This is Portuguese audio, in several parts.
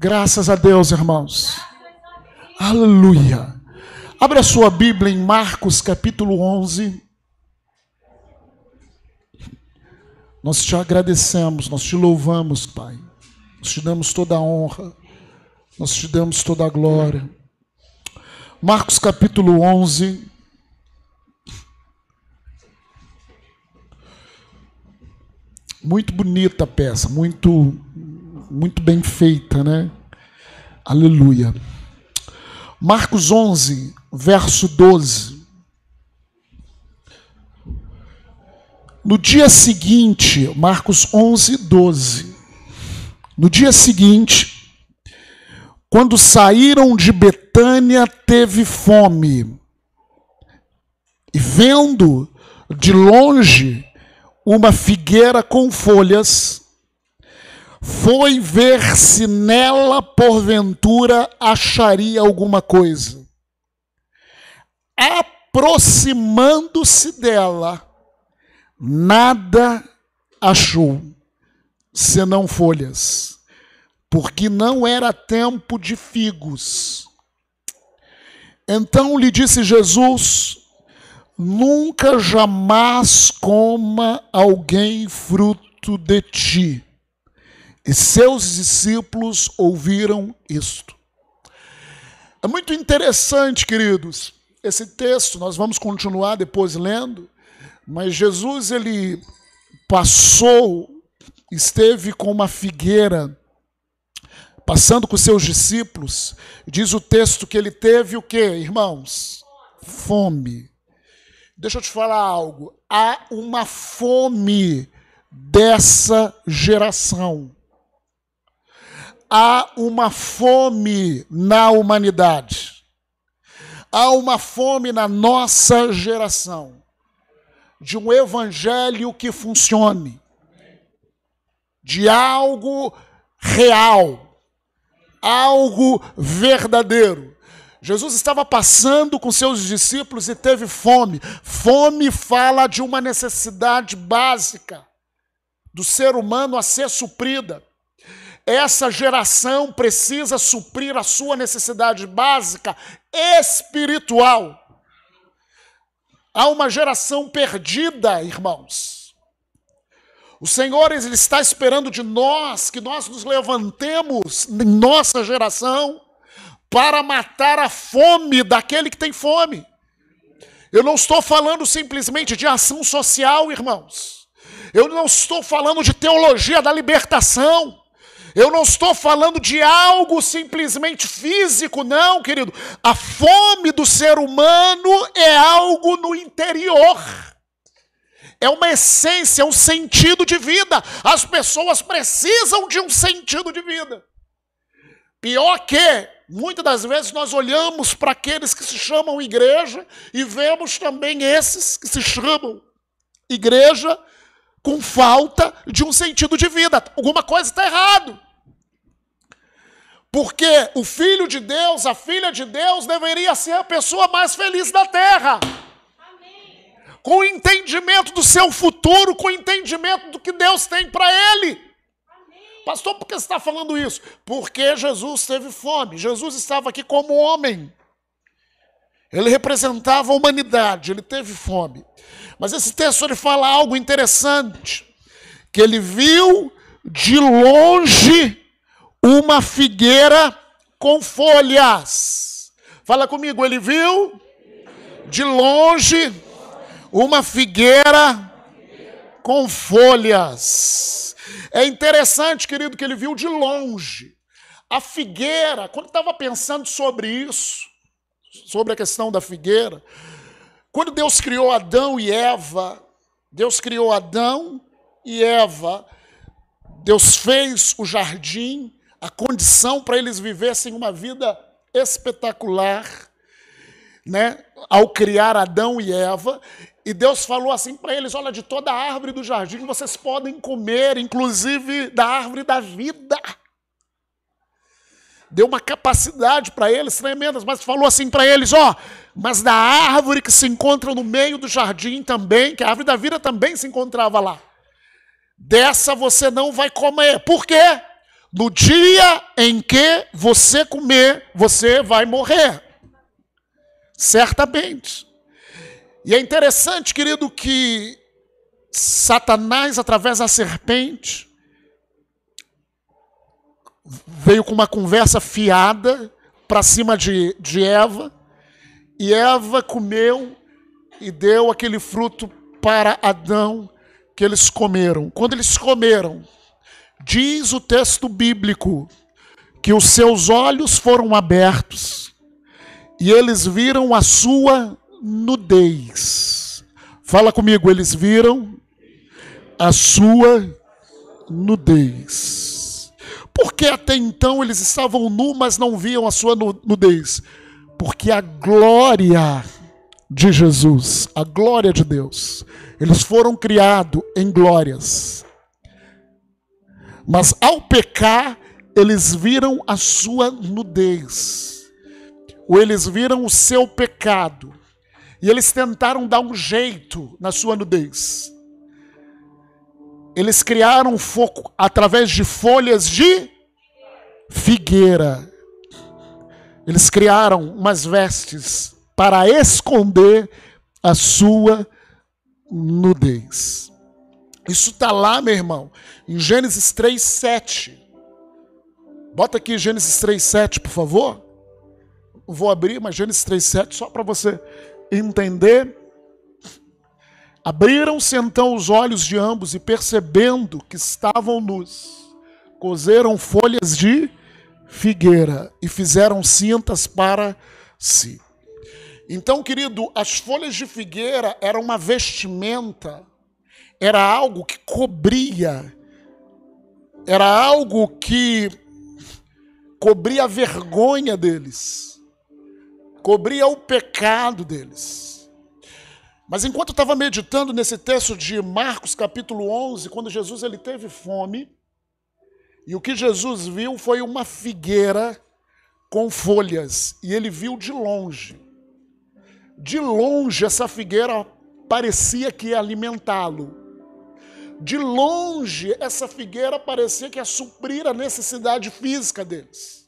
Graças a Deus, irmãos. Aleluia. Abra sua Bíblia em Marcos capítulo 11. Nós te agradecemos, nós te louvamos, Pai. Nós te damos toda a honra, nós te damos toda a glória. Marcos capítulo 11. Muito bonita a peça, muito, muito bem feita, né? Aleluia. Marcos 11, verso 12. No dia seguinte, Marcos 11, 12. No dia seguinte, quando saíram de Betânia, teve fome. E vendo de longe uma figueira com folhas, foi ver se nela, porventura, acharia alguma coisa. Aproximando-se dela, nada achou, senão folhas, porque não era tempo de figos. Então lhe disse Jesus: Nunca jamais coma alguém fruto de ti. E seus discípulos ouviram isto. É muito interessante, queridos, esse texto, nós vamos continuar depois lendo, mas Jesus ele passou, esteve com uma figueira, passando com seus discípulos, diz o texto que ele teve o que, irmãos? Fome. Deixa eu te falar algo. Há uma fome dessa geração. Há uma fome na humanidade. Há uma fome na nossa geração de um evangelho que funcione, de algo real, algo verdadeiro. Jesus estava passando com seus discípulos e teve fome. Fome fala de uma necessidade básica do ser humano a ser suprida. Essa geração precisa suprir a sua necessidade básica espiritual. Há uma geração perdida, irmãos. O Senhor ele está esperando de nós que nós nos levantemos em nossa geração para matar a fome daquele que tem fome. Eu não estou falando simplesmente de ação social, irmãos. Eu não estou falando de teologia da libertação. Eu não estou falando de algo simplesmente físico, não, querido. A fome do ser humano é algo no interior. É uma essência, um sentido de vida. As pessoas precisam de um sentido de vida. Pior que, muitas das vezes nós olhamos para aqueles que se chamam igreja e vemos também esses que se chamam igreja com falta de um sentido de vida. Alguma coisa está errado. Porque o filho de Deus, a filha de Deus, deveria ser a pessoa mais feliz da terra. Amém. Com o entendimento do seu futuro, com o entendimento do que Deus tem para ele. Amém. Pastor, por que você está falando isso? Porque Jesus teve fome. Jesus estava aqui como homem. Ele representava a humanidade, ele teve fome. Mas esse texto ele fala algo interessante, que ele viu de longe uma figueira com folhas. Fala comigo, ele viu de longe uma figueira com folhas. É interessante, querido, que ele viu de longe. A figueira, quando estava pensando sobre isso, sobre a questão da figueira, quando Deus criou Adão e Eva, Deus criou Adão e Eva, Deus fez o jardim, a condição para eles vivessem uma vida espetacular, né? Ao criar Adão e Eva, e Deus falou assim para eles: olha, de toda a árvore do jardim vocês podem comer, inclusive da árvore da vida. Deu uma capacidade para eles tremendas, mas falou assim para eles: ó, mas da árvore que se encontra no meio do jardim também, que a árvore da vida também se encontrava lá. Dessa você não vai comer. Por quê? No dia em que você comer, você vai morrer. Certamente. E é interessante, querido, que Satanás, através da serpente, veio com uma conversa fiada para cima de, de Eva, e Eva comeu e deu aquele fruto para Adão que eles comeram. Quando eles comeram, diz o texto bíblico que os seus olhos foram abertos e eles viram a sua nudez. Fala comigo, eles viram a sua nudez. Porque até então eles estavam nu, mas não viam a sua nudez. Porque a glória de Jesus, a glória de Deus, eles foram criados em glórias. Mas ao pecar, eles viram a sua nudez. Ou eles viram o seu pecado. E eles tentaram dar um jeito na sua nudez. Eles criaram fogo através de folhas de figueira. Eles criaram umas vestes para esconder a sua nudez. Isso está lá, meu irmão, em Gênesis 3, 7. Bota aqui Gênesis 3, 7, por favor. Vou abrir, mas Gênesis 3, 7, só para você entender. Abriram-se então os olhos de ambos e, percebendo que estavam nus, cozeram folhas de figueira e fizeram cintas para si. Então, querido, as folhas de figueira eram uma vestimenta, era algo que cobria, era algo que cobria a vergonha deles, cobria o pecado deles. Mas enquanto eu estava meditando nesse texto de Marcos capítulo 11, quando Jesus ele teve fome, e o que Jesus viu foi uma figueira com folhas, e ele viu de longe. De longe, essa figueira parecia que ia alimentá-lo. De longe, essa figueira parecia que ia suprir a necessidade física deles.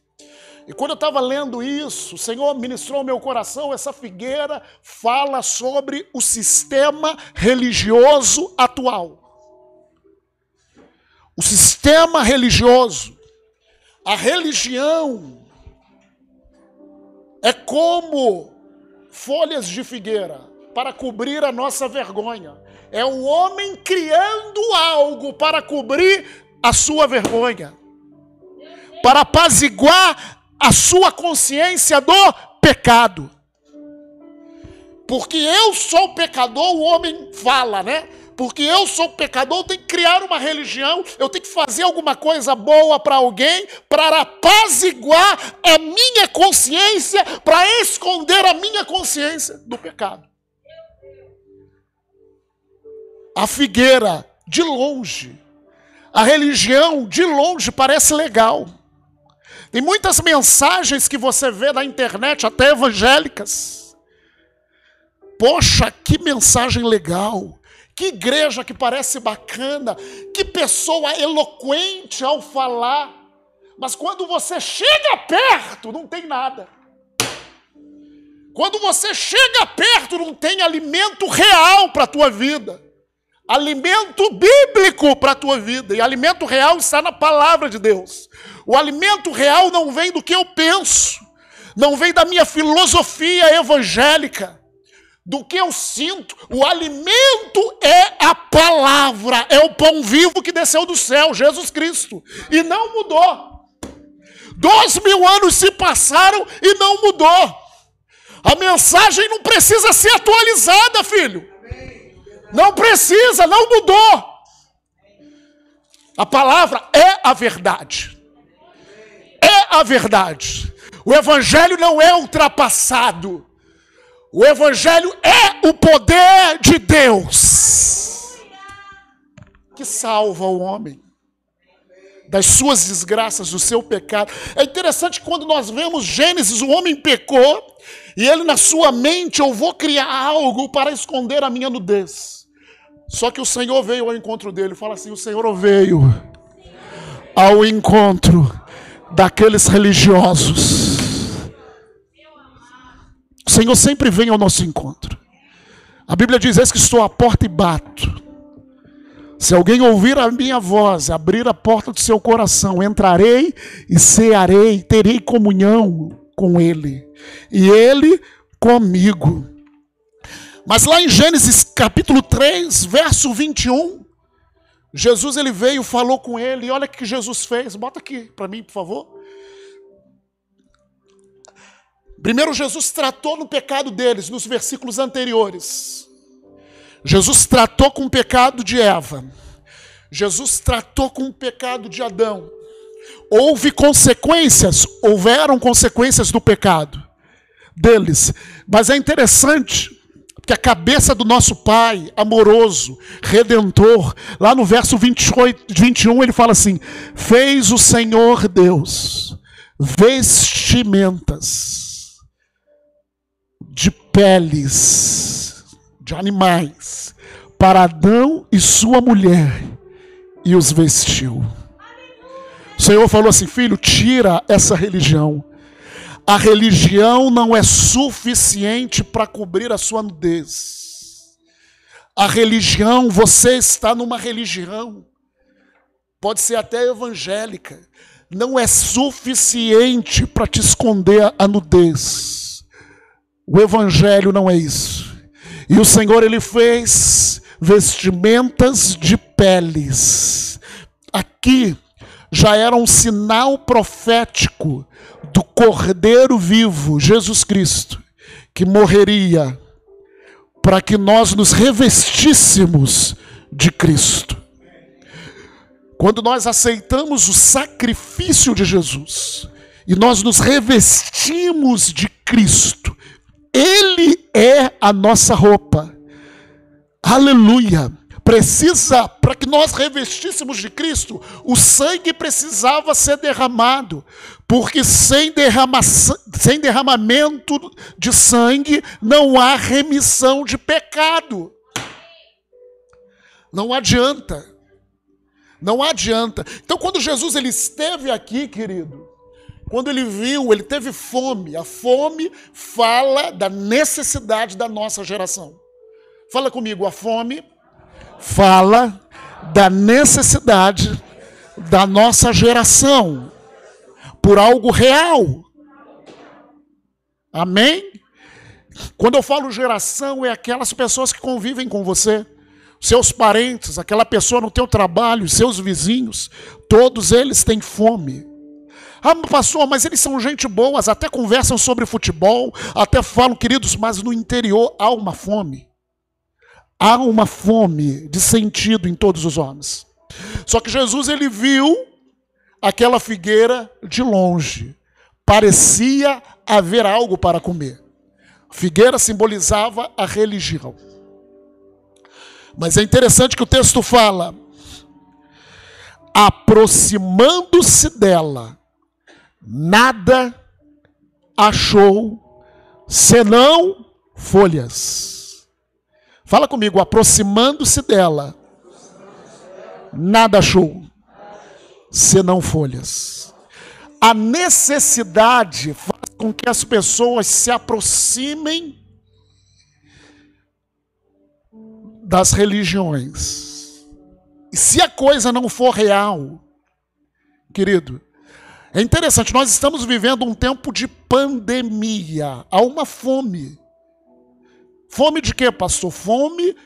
E quando eu estava lendo isso, o Senhor ministrou meu coração, essa figueira fala sobre o sistema religioso atual. O sistema religioso, a religião, é como folhas de figueira para cobrir a nossa vergonha. É o homem criando algo para cobrir a sua vergonha, para apaziguar a sua consciência do pecado. Porque eu sou pecador, o homem fala, né? porque eu sou pecador, eu tenho que criar uma religião, eu tenho que fazer alguma coisa boa para alguém, para apaziguar a minha consciência, para esconder a minha consciência do pecado. A figueira, de longe, a religião, de longe, parece legal. Tem muitas mensagens que você vê na internet, até evangélicas. Poxa, que mensagem legal que igreja que parece bacana, que pessoa eloquente ao falar, mas quando você chega perto, não tem nada. Quando você chega perto, não tem alimento real para a tua vida. Alimento bíblico para a tua vida. E alimento real está na palavra de Deus. O alimento real não vem do que eu penso, não vem da minha filosofia evangélica do que eu sinto. O alimento é a palavra, é o pão vivo que desceu do céu, Jesus Cristo. E não mudou. Dois mil anos se passaram e não mudou. A mensagem não precisa ser atualizada, filho. Não precisa, não mudou. A palavra é a verdade. É a verdade. O evangelho não é ultrapassado. O Evangelho é o poder de Deus que salva o homem das suas desgraças, do seu pecado. É interessante quando nós vemos Gênesis, o homem pecou e ele na sua mente, eu vou criar algo para esconder a minha nudez. Só que o Senhor veio ao encontro dele fala assim: o Senhor veio ao encontro daqueles religiosos. O Senhor sempre vem ao nosso encontro. A Bíblia diz: Eis que estou à porta e bato. Se alguém ouvir a minha voz, abrir a porta do seu coração, entrarei e cearei, terei comunhão com ele, e ele comigo. Mas lá em Gênesis capítulo 3, verso 21, Jesus ele veio, falou com ele, e olha o que Jesus fez. Bota aqui para mim, por favor. Primeiro, Jesus tratou no pecado deles, nos versículos anteriores. Jesus tratou com o pecado de Eva. Jesus tratou com o pecado de Adão. Houve consequências, houveram consequências do pecado deles. Mas é interessante que a cabeça do nosso Pai, amoroso, redentor, lá no verso 28, 21, ele fala assim: Fez o Senhor Deus vestimentas de peles de animais para Adão e sua mulher e os vestiu. O Senhor falou assim: Filho, tira essa religião a religião não é suficiente para cobrir a sua nudez. A religião, você está numa religião, pode ser até evangélica, não é suficiente para te esconder a nudez. O evangelho não é isso. E o Senhor ele fez vestimentas de peles. Aqui já era um sinal profético do Cordeiro vivo, Jesus Cristo, que morreria para que nós nos revestíssemos de Cristo. Quando nós aceitamos o sacrifício de Jesus e nós nos revestimos de Cristo, Ele é a nossa roupa. Aleluia precisa, para que nós revestíssemos de Cristo, o sangue precisava ser derramado, porque sem, derrama, sem derramamento de sangue não há remissão de pecado. Não adianta. Não adianta. Então, quando Jesus ele esteve aqui, querido, quando ele viu, ele teve fome. A fome fala da necessidade da nossa geração. Fala comigo, a fome fala da necessidade da nossa geração por algo real. Amém? Quando eu falo geração, é aquelas pessoas que convivem com você, seus parentes, aquela pessoa no teu trabalho, seus vizinhos, todos eles têm fome. Ah, pastor, mas eles são gente boas, até conversam sobre futebol, até falam, queridos, mas no interior há uma fome. Há uma fome de sentido em todos os homens. Só que Jesus ele viu aquela figueira de longe. Parecia haver algo para comer. A figueira simbolizava a religião. Mas é interessante que o texto fala: aproximando-se dela, nada achou senão folhas. Fala comigo, aproximando-se dela, nada achou, senão folhas. A necessidade faz com que as pessoas se aproximem das religiões. E se a coisa não for real, querido, é interessante, nós estamos vivendo um tempo de pandemia, há uma fome. Fome de quê, pastor? Fome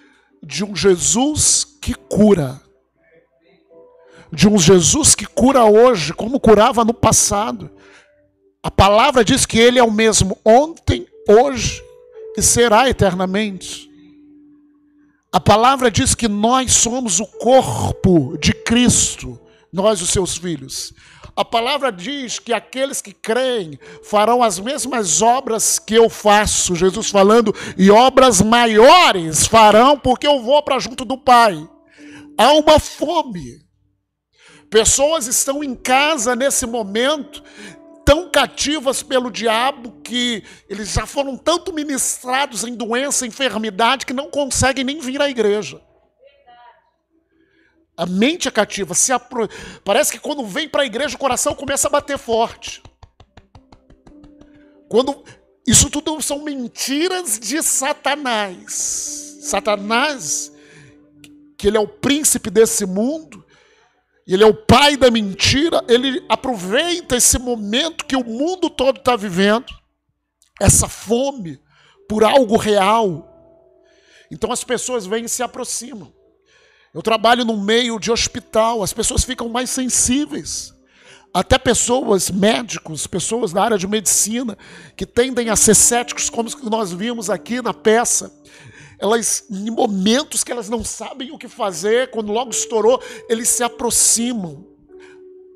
de um Jesus que cura. De um Jesus que cura hoje, como curava no passado. A palavra diz que ele é o mesmo ontem, hoje e será eternamente. A palavra diz que nós somos o corpo de Cristo, nós, os seus filhos. A palavra diz que aqueles que creem farão as mesmas obras que eu faço, Jesus falando, e obras maiores farão, porque eu vou para junto do Pai. Há uma fome. Pessoas estão em casa nesse momento, tão cativas pelo diabo, que eles já foram tanto ministrados em doença, enfermidade, que não conseguem nem vir à igreja. A mente é cativa. Apro... Parece que quando vem para a igreja o coração começa a bater forte. Quando isso tudo são mentiras de Satanás. Satanás, que ele é o príncipe desse mundo, ele é o pai da mentira, ele aproveita esse momento que o mundo todo está vivendo, essa fome por algo real. Então as pessoas vêm e se aproximam. Eu trabalho no meio de hospital, as pessoas ficam mais sensíveis. Até pessoas, médicos, pessoas da área de medicina, que tendem a ser céticos, como nós vimos aqui na peça. Elas, em momentos que elas não sabem o que fazer, quando logo estourou, eles se aproximam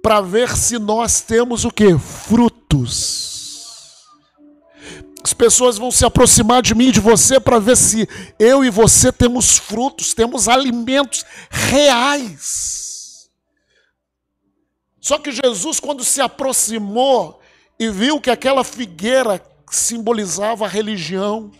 para ver se nós temos o que? Frutos. As pessoas vão se aproximar de mim e de você para ver se eu e você temos frutos, temos alimentos reais. Só que Jesus, quando se aproximou e viu que aquela figueira simbolizava a religião,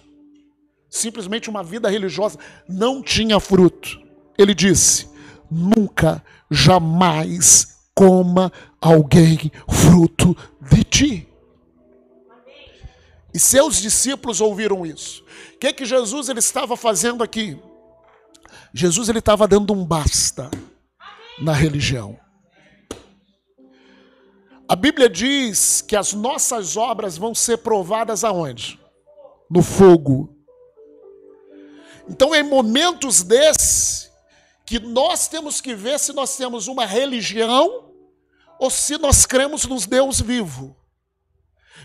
simplesmente uma vida religiosa, não tinha fruto, ele disse: nunca, jamais coma alguém fruto de ti. E seus discípulos ouviram isso. O que, que Jesus ele estava fazendo aqui? Jesus ele estava dando um basta na religião. A Bíblia diz que as nossas obras vão ser provadas aonde? No fogo. Então, em momentos desses, que nós temos que ver se nós temos uma religião ou se nós cremos nos Deus vivo.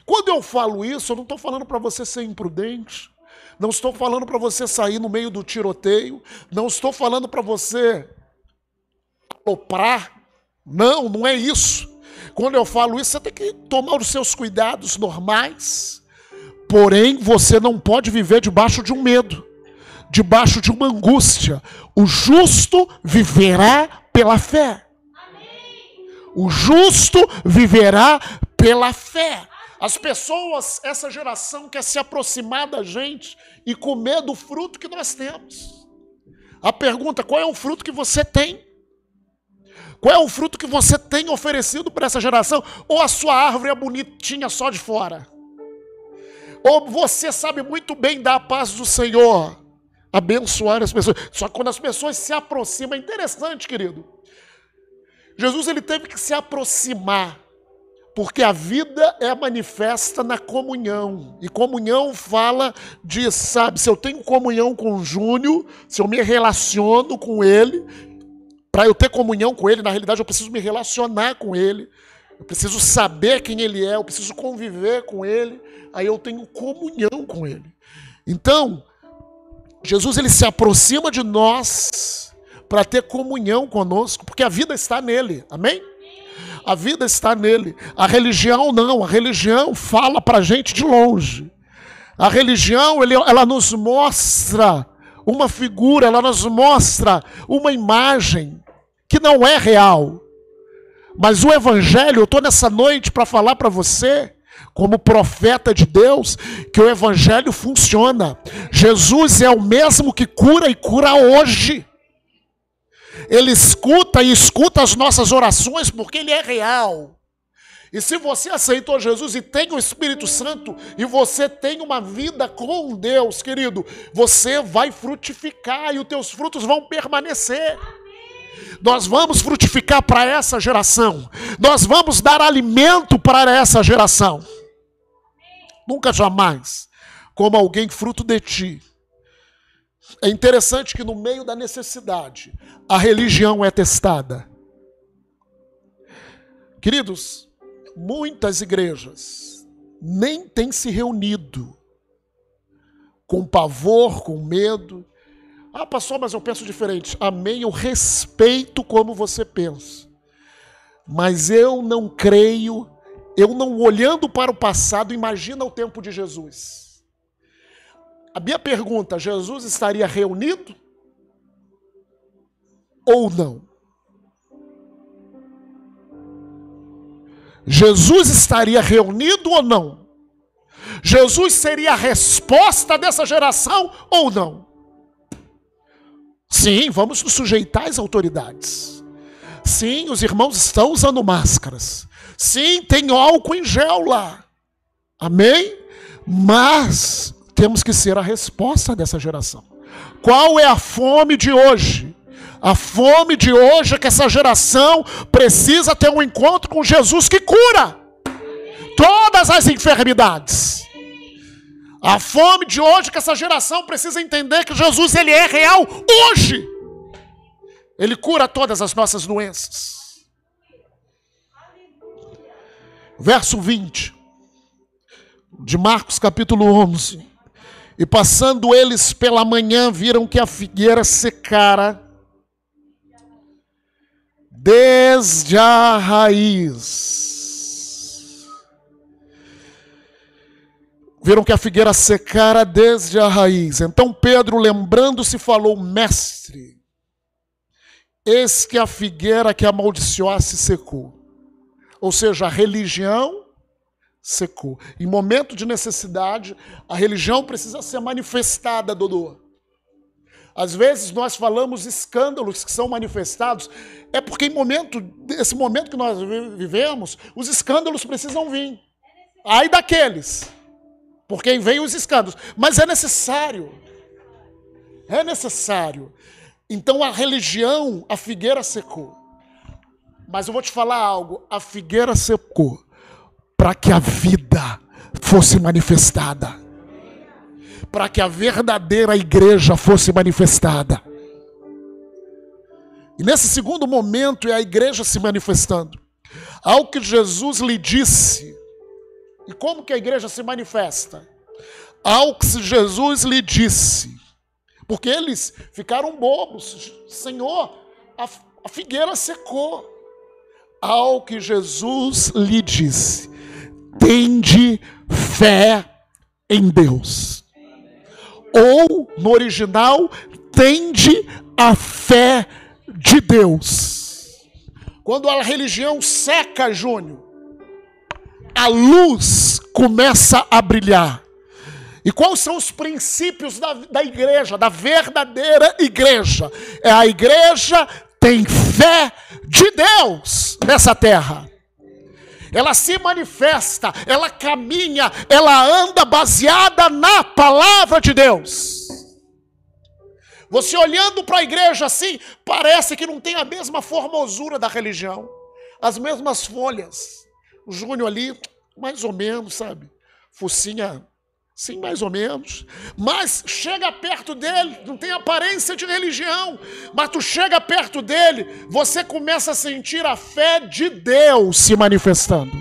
Quando eu falo isso, eu não estou falando para você ser imprudente, não estou falando para você sair no meio do tiroteio, não estou falando para você oprar. Não, não é isso. Quando eu falo isso, você tem que tomar os seus cuidados normais, porém você não pode viver debaixo de um medo, debaixo de uma angústia. O justo viverá pela fé. O justo viverá pela fé. As pessoas, essa geração quer se aproximar da gente e comer do fruto que nós temos. A pergunta: qual é o fruto que você tem? Qual é o fruto que você tem oferecido para essa geração? Ou a sua árvore é bonitinha só de fora? Ou você sabe muito bem dar a paz do Senhor, abençoar as pessoas. Só que quando as pessoas se aproximam, é interessante, querido. Jesus ele teve que se aproximar porque a vida é manifesta na comunhão. E comunhão fala de, sabe, se eu tenho comunhão com o Júnior, se eu me relaciono com ele, para eu ter comunhão com ele, na realidade eu preciso me relacionar com ele. Eu preciso saber quem ele é, eu preciso conviver com ele, aí eu tenho comunhão com ele. Então, Jesus ele se aproxima de nós para ter comunhão conosco, porque a vida está nele. Amém? A vida está nele. A religião não. A religião fala para a gente de longe. A religião, ele, ela nos mostra uma figura, ela nos mostra uma imagem que não é real. Mas o Evangelho, eu estou nessa noite para falar para você, como profeta de Deus, que o Evangelho funciona. Jesus é o mesmo que cura e cura hoje. Ele escuta e escuta as nossas orações porque Ele é real. E se você aceitou Jesus e tem o Espírito Santo e você tem uma vida com Deus, querido, você vai frutificar e os teus frutos vão permanecer. Nós vamos frutificar para essa geração. Nós vamos dar alimento para essa geração. Nunca jamais como alguém fruto de ti é interessante que no meio da necessidade, a religião é testada. Queridos, muitas igrejas nem têm se reunido com pavor, com medo. Ah, pastor, mas eu penso diferente. Amém, eu respeito como você pensa. Mas eu não creio, eu não olhando para o passado, imagina o tempo de Jesus. A minha pergunta: Jesus estaria reunido ou não? Jesus estaria reunido ou não? Jesus seria a resposta dessa geração ou não? Sim, vamos nos sujeitar às autoridades. Sim, os irmãos estão usando máscaras. Sim, tem álcool em gel lá. Amém? Mas temos que ser a resposta dessa geração. Qual é a fome de hoje? A fome de hoje é que essa geração precisa ter um encontro com Jesus que cura todas as enfermidades. A fome de hoje é que essa geração precisa entender que Jesus ele é real hoje. Ele cura todas as nossas doenças. Verso 20 de Marcos capítulo 11. E passando eles pela manhã, viram que a figueira secara desde a raiz. Viram que a figueira secara desde a raiz. Então Pedro, lembrando-se, falou: Mestre, eis que a figueira que amaldiçoasse secou. Ou seja, a religião secou. Em momento de necessidade, a religião precisa ser manifestada, Dodô. Às vezes nós falamos escândalos que são manifestados, é porque em momento, esse momento que nós vivemos, os escândalos precisam vir. Ai daqueles, porque vem os escândalos, mas é necessário. É necessário. Então a religião, a figueira secou. Mas eu vou te falar algo, a figueira secou para que a vida fosse manifestada, para que a verdadeira igreja fosse manifestada. E nesse segundo momento é a igreja se manifestando. Ao que Jesus lhe disse. E como que a igreja se manifesta? Ao que Jesus lhe disse. Porque eles ficaram bobos. Senhor, a, figueira secou. Ao que Jesus lhe disse tende fé em Deus. Ou, no original, tende a fé de Deus. Quando a religião seca, Júnior, a luz começa a brilhar. E quais são os princípios da, da igreja, da verdadeira igreja? É a igreja tem fé de Deus nessa terra ela se manifesta, ela caminha, ela anda baseada na palavra de Deus. Você olhando para a igreja assim, parece que não tem a mesma formosura da religião, as mesmas folhas. O Júnior ali, mais ou menos, sabe? Focinha Sim, mais ou menos. Mas chega perto dele, não tem aparência de religião, mas tu chega perto dele, você começa a sentir a fé de Deus se manifestando.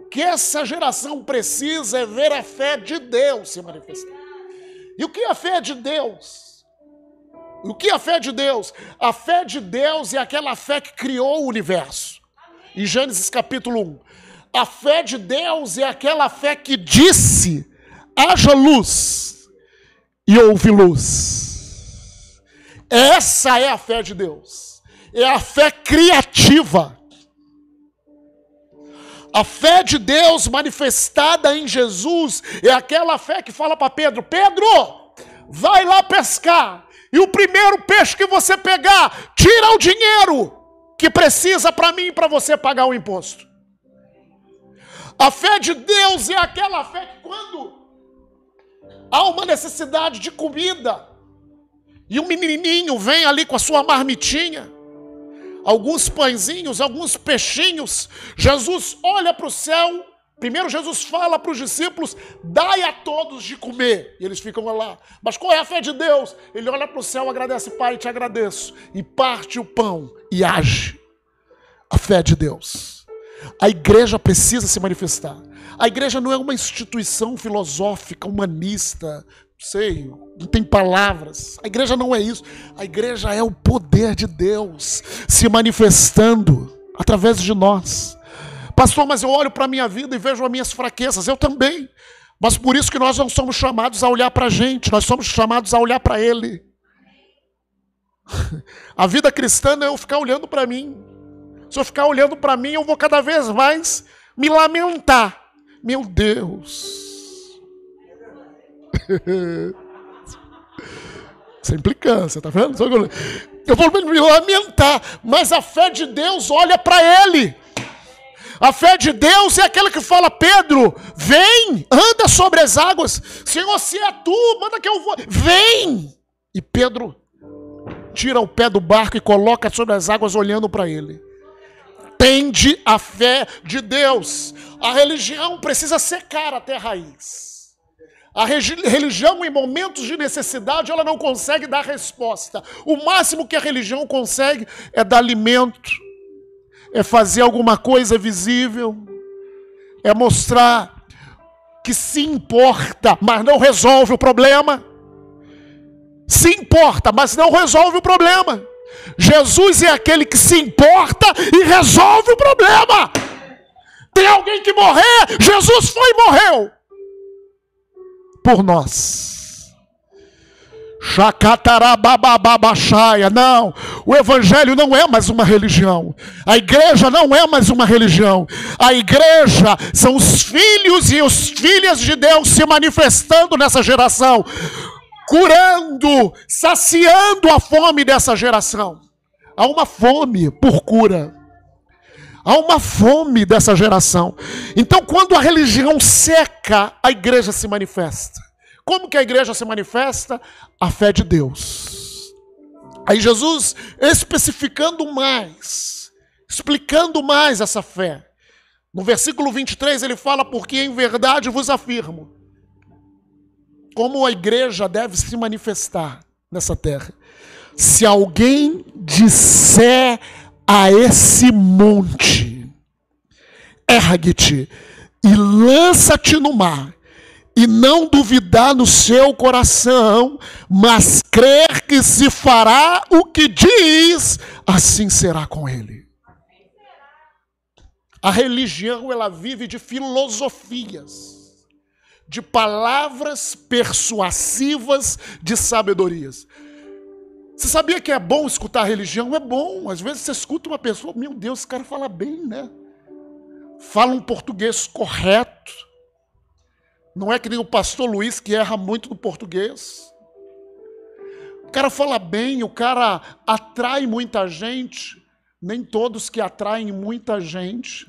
O que essa geração precisa é ver a fé de Deus se manifestar. E o que é a fé de Deus? O que é a fé de Deus? A fé de Deus é aquela fé que criou o universo. Em Gênesis capítulo 1. A fé de Deus é aquela fé que disse: haja luz e houve luz. Essa é a fé de Deus. É a fé criativa. A fé de Deus manifestada em Jesus é aquela fé que fala para Pedro: Pedro, vai lá pescar. E o primeiro peixe que você pegar, tira o dinheiro que precisa para mim e para você pagar o imposto. A fé de Deus é aquela fé que quando há uma necessidade de comida e um menininho vem ali com a sua marmitinha, alguns pãezinhos, alguns peixinhos, Jesus olha para o céu. Primeiro Jesus fala para os discípulos: dai a todos de comer. E eles ficam lá. Mas qual é a fé de Deus? Ele olha para o céu, agradece, Pai, te agradeço. E parte o pão e age. A fé de Deus. A igreja precisa se manifestar. A igreja não é uma instituição filosófica, humanista, sei, não tem palavras. A igreja não é isso. A igreja é o poder de Deus se manifestando através de nós. Pastor, mas eu olho para a minha vida e vejo as minhas fraquezas. Eu também. Mas por isso que nós não somos chamados a olhar para a gente, nós somos chamados a olhar para Ele. A vida cristã não é eu ficar olhando para mim. Se eu ficar olhando para mim, eu vou cada vez mais me lamentar. Meu Deus. Sem implicância, tá vendo? Eu vou me lamentar, mas a fé de Deus olha para ele. A fé de Deus é aquela que fala: Pedro, vem, anda sobre as águas. Senhor, se é tu, manda que eu vou. Vem! E Pedro tira o pé do barco e coloca sobre as águas olhando para ele. Tende a fé de Deus. A religião precisa secar até a raiz. A religião, em momentos de necessidade, ela não consegue dar resposta. O máximo que a religião consegue é dar alimento, é fazer alguma coisa visível, é mostrar que se importa, mas não resolve o problema. Se importa, mas não resolve o problema. Jesus é aquele que se importa e resolve o problema. Tem alguém que morrer, Jesus foi e morreu por nós. Chacatarabababaxaia. Não, o evangelho não é mais uma religião. A igreja não é mais uma religião. A igreja são os filhos e os filhas de Deus se manifestando nessa geração, curando, saciando a fome dessa geração. Há uma fome por cura. Há uma fome dessa geração. Então, quando a religião seca, a igreja se manifesta. Como que a igreja se manifesta? A fé de Deus. Aí Jesus especificando mais, explicando mais essa fé. No versículo 23 ele fala: Porque em verdade vos afirmo, como a igreja deve se manifestar nessa terra. Se alguém disser a esse monte: ergue-te e lança-te no mar, e não duvidar no seu coração, mas crer que se fará o que diz, assim será com ele. A religião ela vive de filosofias, de palavras persuasivas de sabedorias. Você sabia que é bom escutar religião? É bom. Às vezes você escuta uma pessoa, meu Deus, esse cara fala bem, né? Fala um português correto. Não é que nem o pastor Luiz que erra muito no português. O cara fala bem, o cara atrai muita gente. Nem todos que atraem muita gente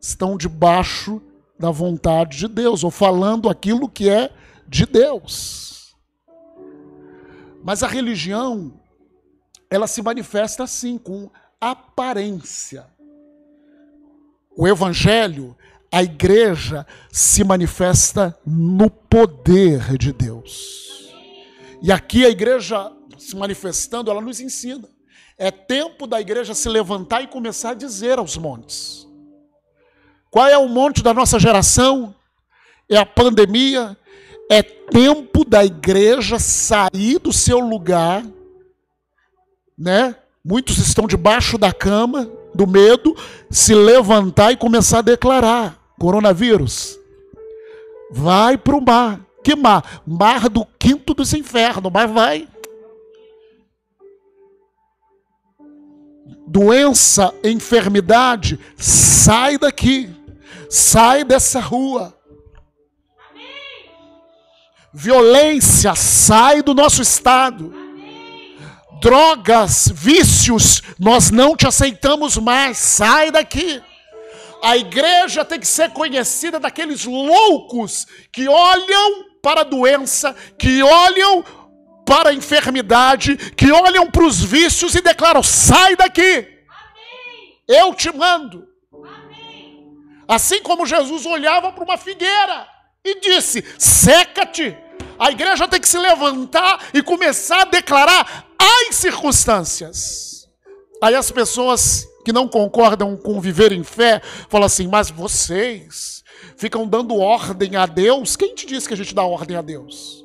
estão debaixo da vontade de Deus, ou falando aquilo que é de Deus. Mas a religião, ela se manifesta assim, com aparência. O evangelho, a igreja se manifesta no poder de Deus. E aqui a igreja se manifestando, ela nos ensina. É tempo da igreja se levantar e começar a dizer aos montes. Qual é o monte da nossa geração? É a pandemia, é tempo da igreja sair do seu lugar, né? Muitos estão debaixo da cama, do medo, se levantar e começar a declarar: coronavírus, vai para o mar. Que mar? Mar do quinto dos infernos, mas vai. Doença, enfermidade, sai daqui, sai dessa rua Violência sai do nosso estado. Drogas, vícios, nós não te aceitamos mais. Sai daqui. A igreja tem que ser conhecida daqueles loucos que olham para a doença, que olham para a enfermidade, que olham para os vícios e declaram: sai daqui. Eu te mando. Assim como Jesus olhava para uma figueira e disse: seca-te. A igreja tem que se levantar e começar a declarar as circunstâncias. Aí as pessoas que não concordam com viver em fé falam assim: mas vocês ficam dando ordem a Deus? Quem te disse que a gente dá ordem a Deus?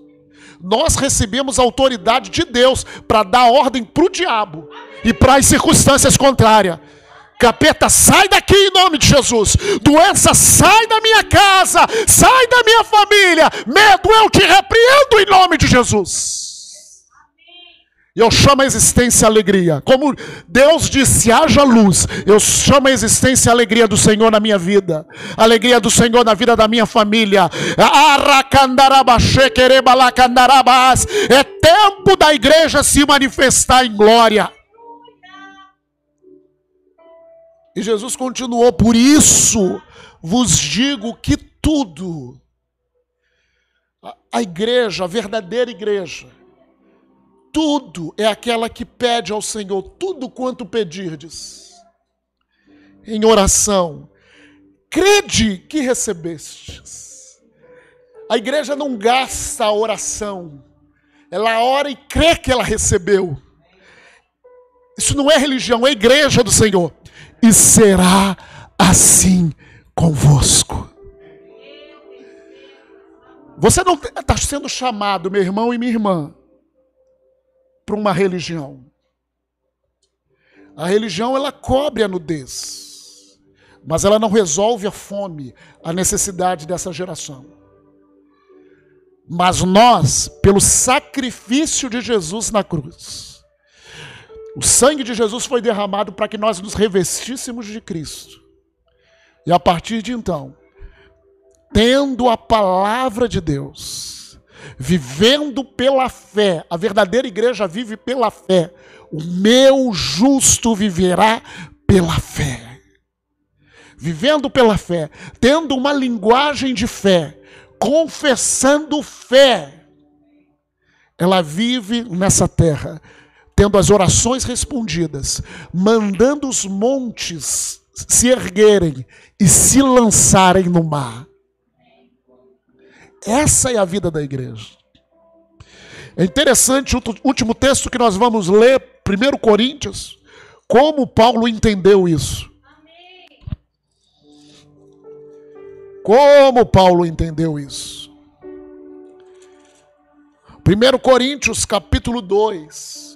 Nós recebemos autoridade de Deus para dar ordem para o diabo e para as circunstâncias contrárias. Capeta, sai daqui em nome de Jesus. Doença, sai da minha casa, sai da minha família. Medo, eu te repreendo em nome de Jesus. Eu chamo a existência a alegria. Como Deus disse, haja luz. Eu chamo a existência a alegria do Senhor na minha vida. A alegria do Senhor na vida da minha família. É tempo da igreja se manifestar em glória. E Jesus continuou: Por isso vos digo que tudo, a igreja, a verdadeira igreja, tudo é aquela que pede ao Senhor tudo quanto pedirdes, em oração, crede que recebestes. A igreja não gasta a oração, ela ora e crê que ela recebeu. Isso não é religião, é igreja do Senhor. E será assim convosco. Você não está sendo chamado, meu irmão e minha irmã, para uma religião. A religião ela cobre a nudez, mas ela não resolve a fome, a necessidade dessa geração. Mas nós, pelo sacrifício de Jesus na cruz, o sangue de Jesus foi derramado para que nós nos revestíssemos de Cristo. E a partir de então, tendo a palavra de Deus, vivendo pela fé, a verdadeira igreja vive pela fé. O meu justo viverá pela fé. Vivendo pela fé, tendo uma linguagem de fé, confessando fé, ela vive nessa terra, tendo as orações respondidas, mandando os montes se erguerem e se lançarem no mar. Essa é a vida da igreja. É interessante o último texto que nós vamos ler, 1 Coríntios, como Paulo entendeu isso. Como Paulo entendeu isso. 1 Coríntios capítulo 2,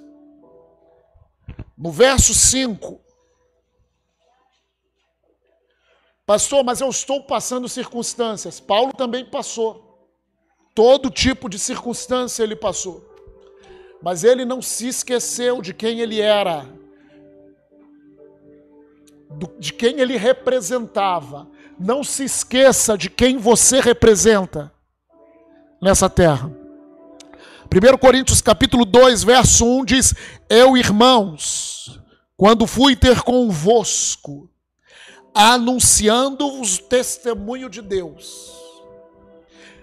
no verso 5. Pastor, mas eu estou passando circunstâncias. Paulo também passou. Todo tipo de circunstância ele passou. Mas ele não se esqueceu de quem ele era, de quem ele representava. Não se esqueça de quem você representa nessa terra. 1 Coríntios capítulo 2, verso 1 diz: Eu, irmãos, quando fui ter convosco, anunciando-vos o testemunho de Deus,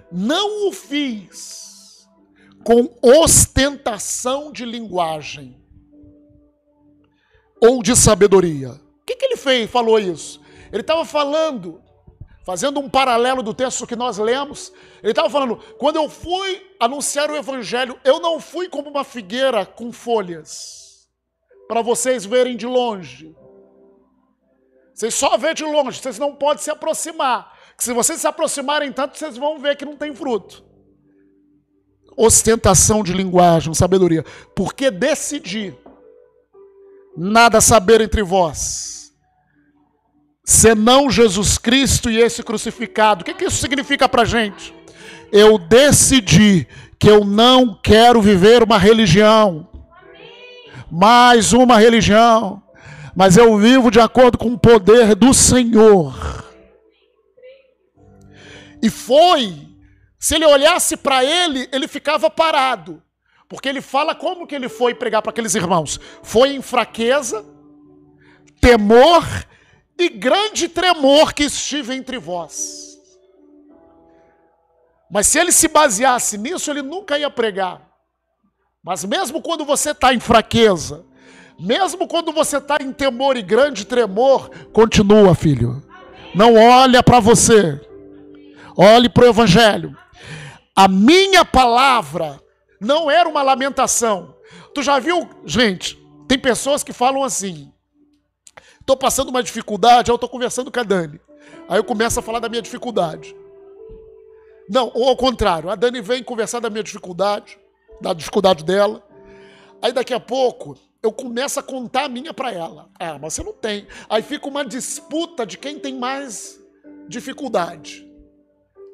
não o fiz com ostentação de linguagem ou de sabedoria. O que, que ele fez? Falou isso. Ele estava falando, fazendo um paralelo do texto que nós lemos. Ele estava falando: quando eu fui anunciar o evangelho, eu não fui como uma figueira com folhas, para vocês verem de longe. Vocês só vê de longe, vocês não podem se aproximar se vocês se aproximarem tanto, vocês vão ver que não tem fruto. Ostentação de linguagem, sabedoria. Porque decidi nada saber entre vós, senão Jesus Cristo e esse crucificado. O que, que isso significa para gente? Eu decidi que eu não quero viver uma religião, mais uma religião, mas eu vivo de acordo com o poder do Senhor e foi. Se ele olhasse para ele, ele ficava parado. Porque ele fala como que ele foi pregar para aqueles irmãos. Foi em fraqueza, temor e grande tremor que estive entre vós. Mas se ele se baseasse nisso, ele nunca ia pregar. Mas mesmo quando você está em fraqueza, mesmo quando você está em temor e grande tremor, continua, filho. Não olha para você. Olhe para o Evangelho. A minha palavra não era uma lamentação. Tu já viu, gente? Tem pessoas que falam assim: estou passando uma dificuldade, eu estou conversando com a Dani. Aí eu começo a falar da minha dificuldade. Não, ou ao contrário, a Dani vem conversar da minha dificuldade, da dificuldade dela. Aí daqui a pouco eu começo a contar a minha para ela. Ah, mas você não tem. Aí fica uma disputa de quem tem mais dificuldade.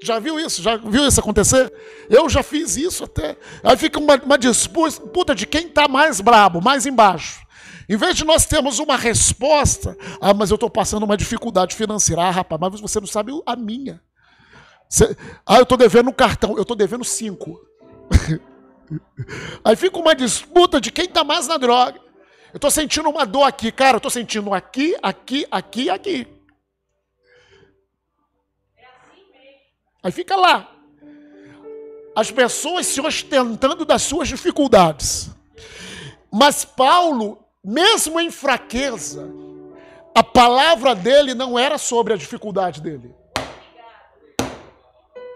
Já viu isso? Já viu isso acontecer? Eu já fiz isso até. Aí fica uma, uma disputa de quem está mais brabo, mais embaixo. Em vez de nós termos uma resposta, ah, mas eu estou passando uma dificuldade financeira. Ah, rapaz, mas você não sabe a minha. Você, ah, eu estou devendo um cartão, eu estou devendo cinco. Aí fica uma disputa de quem está mais na droga. Eu estou sentindo uma dor aqui, cara, eu estou sentindo aqui, aqui, aqui, aqui. Aí fica lá. As pessoas se ostentando das suas dificuldades. Mas Paulo, mesmo em fraqueza, a palavra dele não era sobre a dificuldade dele.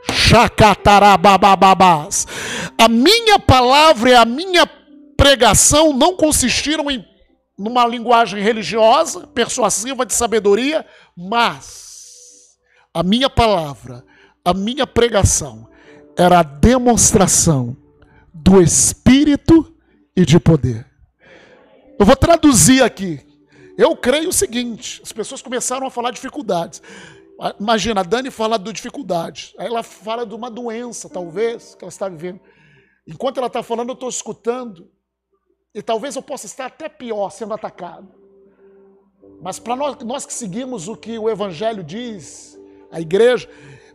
Chacatarabababás. A minha palavra e a minha pregação não consistiram em numa linguagem religiosa, persuasiva de sabedoria, mas a minha palavra, a minha pregação era a demonstração do espírito e de poder. Eu vou traduzir aqui. Eu creio o seguinte: as pessoas começaram a falar dificuldades. Imagina, a Dani fala de dificuldade. Aí ela fala de uma doença, talvez, que ela está vivendo. Enquanto ela está falando, eu estou escutando. E talvez eu possa estar até pior sendo atacado. Mas para nós, nós que seguimos o que o Evangelho diz, a igreja,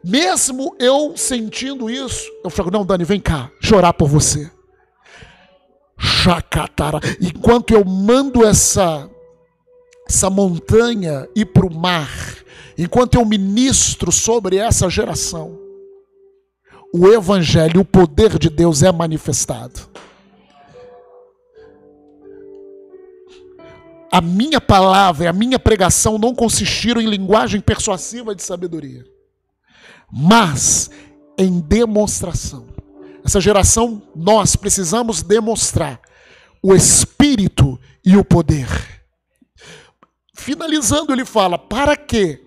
mesmo eu sentindo isso, eu falo, não, Dani, vem cá, chorar por você. Chacatara. Enquanto eu mando essa, essa montanha ir para o mar, enquanto eu ministro sobre essa geração, o Evangelho, o poder de Deus é manifestado. A minha palavra e a minha pregação não consistiram em linguagem persuasiva de sabedoria, mas em demonstração essa geração, nós precisamos demonstrar o espírito e o poder. Finalizando, ele fala: para que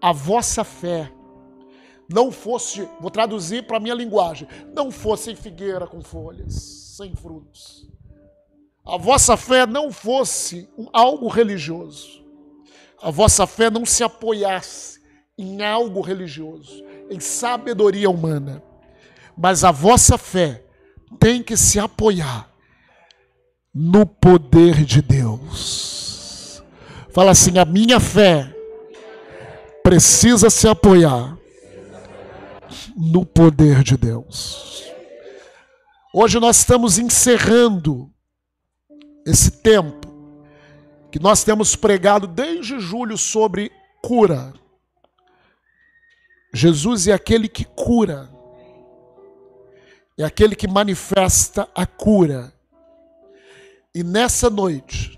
a vossa fé não fosse, vou traduzir para a minha linguagem, não fosse figueira com folhas, sem frutos. A vossa fé não fosse algo religioso. A vossa fé não se apoiasse em algo religioso, em sabedoria humana mas a vossa fé tem que se apoiar no poder de Deus. Fala assim: a minha fé precisa se apoiar no poder de Deus. Hoje nós estamos encerrando esse tempo que nós temos pregado desde julho sobre cura. Jesus é aquele que cura é aquele que manifesta a cura. E nessa noite,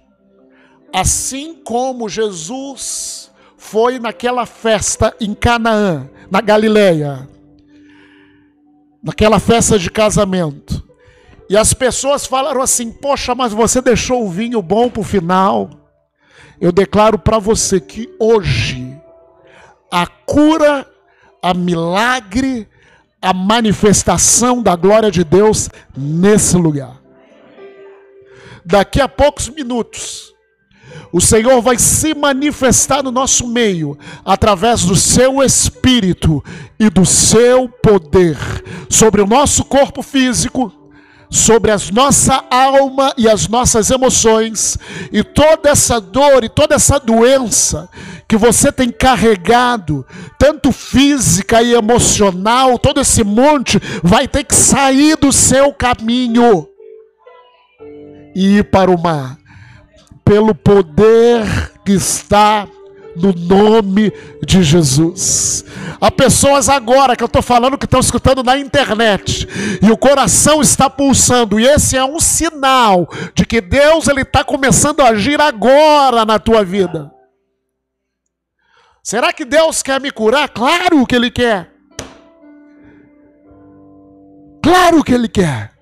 assim como Jesus foi naquela festa em Canaã, na Galileia, naquela festa de casamento, e as pessoas falaram assim: Poxa, mas você deixou o vinho bom para o final. Eu declaro para você que hoje a cura, a milagre, a manifestação da glória de Deus nesse lugar. Daqui a poucos minutos, o Senhor vai se manifestar no nosso meio através do seu espírito e do seu poder sobre o nosso corpo físico, sobre a nossa alma e as nossas emoções, e toda essa dor e toda essa doença que você tem carregado, tanto física e emocional, todo esse monte vai ter que sair do seu caminho e ir para o mar, pelo poder que está no nome de Jesus. Há pessoas agora que eu estou falando que estão escutando na internet e o coração está pulsando, e esse é um sinal de que Deus ele está começando a agir agora na tua vida. Será que Deus quer me curar? Claro que Ele quer. Claro que Ele quer.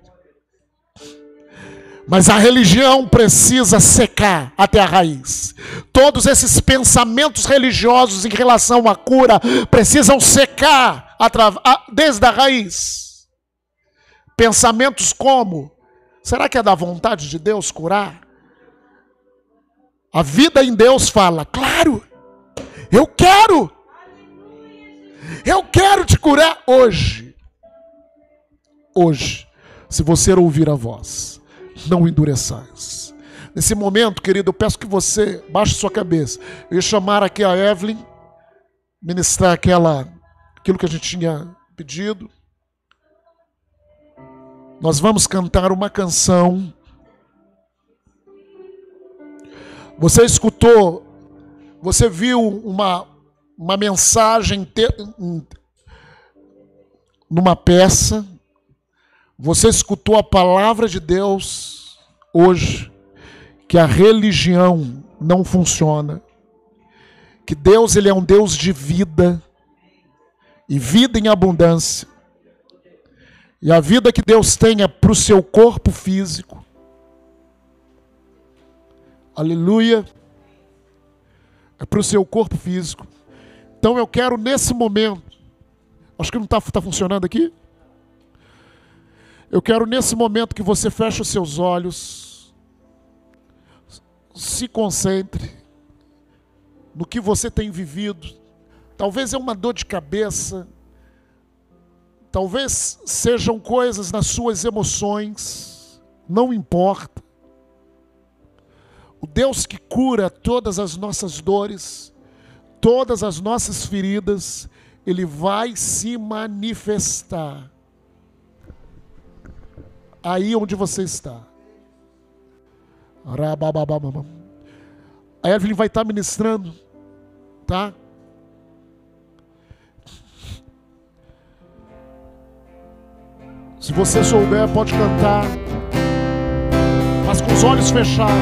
Mas a religião precisa secar até a raiz. Todos esses pensamentos religiosos em relação à cura precisam secar desde a raiz. Pensamentos como: será que é da vontade de Deus curar? A vida em Deus fala, claro, eu quero. Eu quero te curar hoje. Hoje, se você ouvir a voz, não endureçais. Nesse momento, querido, eu peço que você baixe sua cabeça. Eu ia chamar aqui a Evelyn, ministrar aquela, aquilo que a gente tinha pedido. Nós vamos cantar uma canção. Você escutou, você viu uma, uma mensagem te, numa peça, você escutou a palavra de Deus hoje, que a religião não funciona, que Deus ele é um Deus de vida e vida em abundância. E a vida que Deus tem é para o seu corpo físico. Aleluia. É para o seu corpo físico. Então eu quero nesse momento. Acho que não está tá funcionando aqui. Eu quero nesse momento que você feche os seus olhos. Se concentre no que você tem vivido. Talvez é uma dor de cabeça, Talvez sejam coisas nas suas emoções, não importa. O Deus que cura todas as nossas dores, todas as nossas feridas, Ele vai se manifestar aí onde você está. A Evelyn vai estar ministrando, tá? Se você souber, pode cantar, mas com os olhos fechados.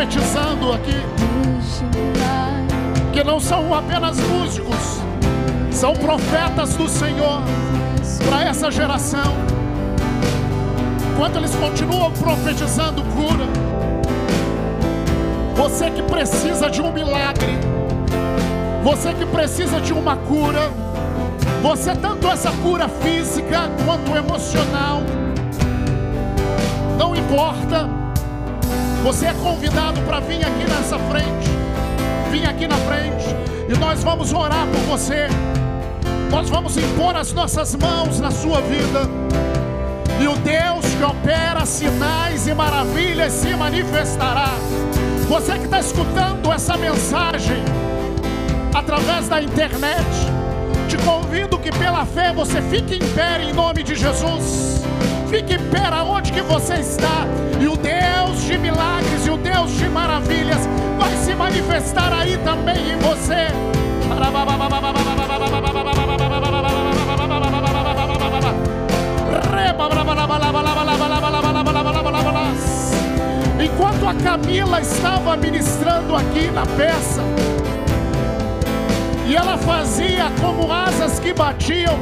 Profetizando aqui. Que não são apenas músicos, são profetas do Senhor para essa geração. Enquanto eles continuam profetizando cura, você que precisa de um milagre, você que precisa de uma cura, você tanto essa cura física quanto emocional, não importa. Você é convidado para vir aqui nessa frente. Vim aqui na frente e nós vamos orar por você. Nós vamos impor as nossas mãos na sua vida. E o Deus que opera sinais e maravilhas se manifestará. Você que está escutando essa mensagem através da internet, te convido que pela fé você fique em pé em nome de Jesus. Fique em pé aonde que você está. E o Deus de milagres e o Deus de maravilhas vai se manifestar aí também em você. Enquanto a Camila estava ministrando aqui na peça, e ela fazia como asas que batiam,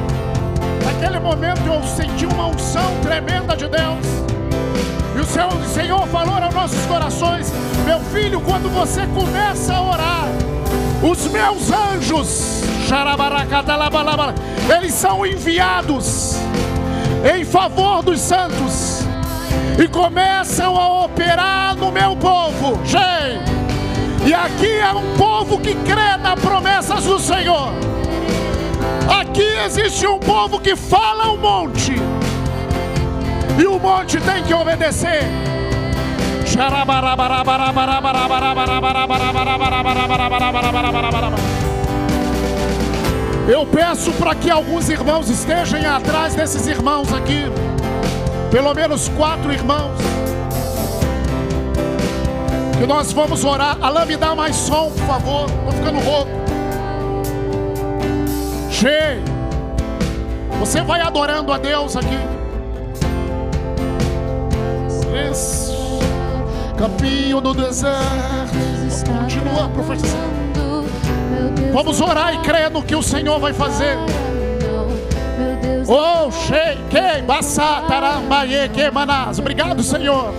Naquele momento eu senti uma unção tremenda de Deus. E o Senhor, o Senhor falou aos nossos corações: Meu filho, quando você começa a orar, os meus anjos, eles são enviados em favor dos santos e começam a operar no meu povo. E aqui é um povo que crê nas promessas do Senhor. Aqui existe um povo que fala um monte, e o monte tem que obedecer. Eu peço para que alguns irmãos estejam atrás desses irmãos aqui, pelo menos quatro irmãos. Que nós vamos orar. Alain, me dá mais som, por favor. Estou ficando rouco. Cheio. Você vai adorando a Deus aqui. Esse caminho do deserto. Continua profetizando. Vamos orar e crer no que o Senhor vai fazer. Oh, shei, que, basatarambaye, que manás. Obrigado, Senhor,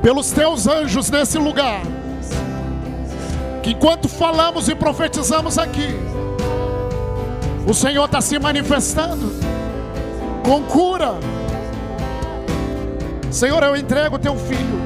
pelos teus anjos nesse lugar. Que enquanto falamos e profetizamos aqui, o Senhor está se manifestando com cura. Senhor, eu entrego teu filho.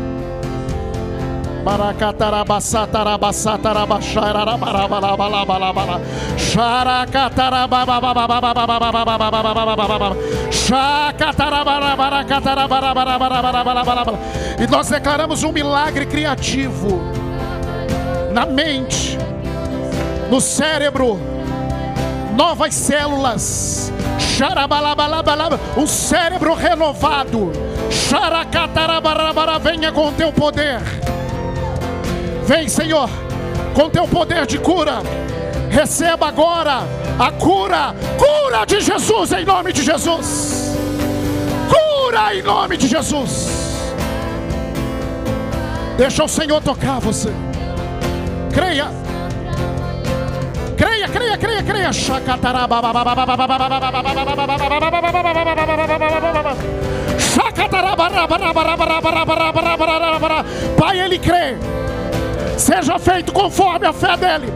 E nós declaramos um milagre criativo na mente, no cérebro, novas células, um cérebro renovado. Venha com teu poder. Vem, Senhor, com teu poder de cura. Receba agora a cura, cura de Jesus em nome de Jesus. Cura em nome de Jesus. Deixa o Senhor tocar você. Creia. Creia, creia, creia, creia. Pai, ele crê. Seja feito conforme a fé dele.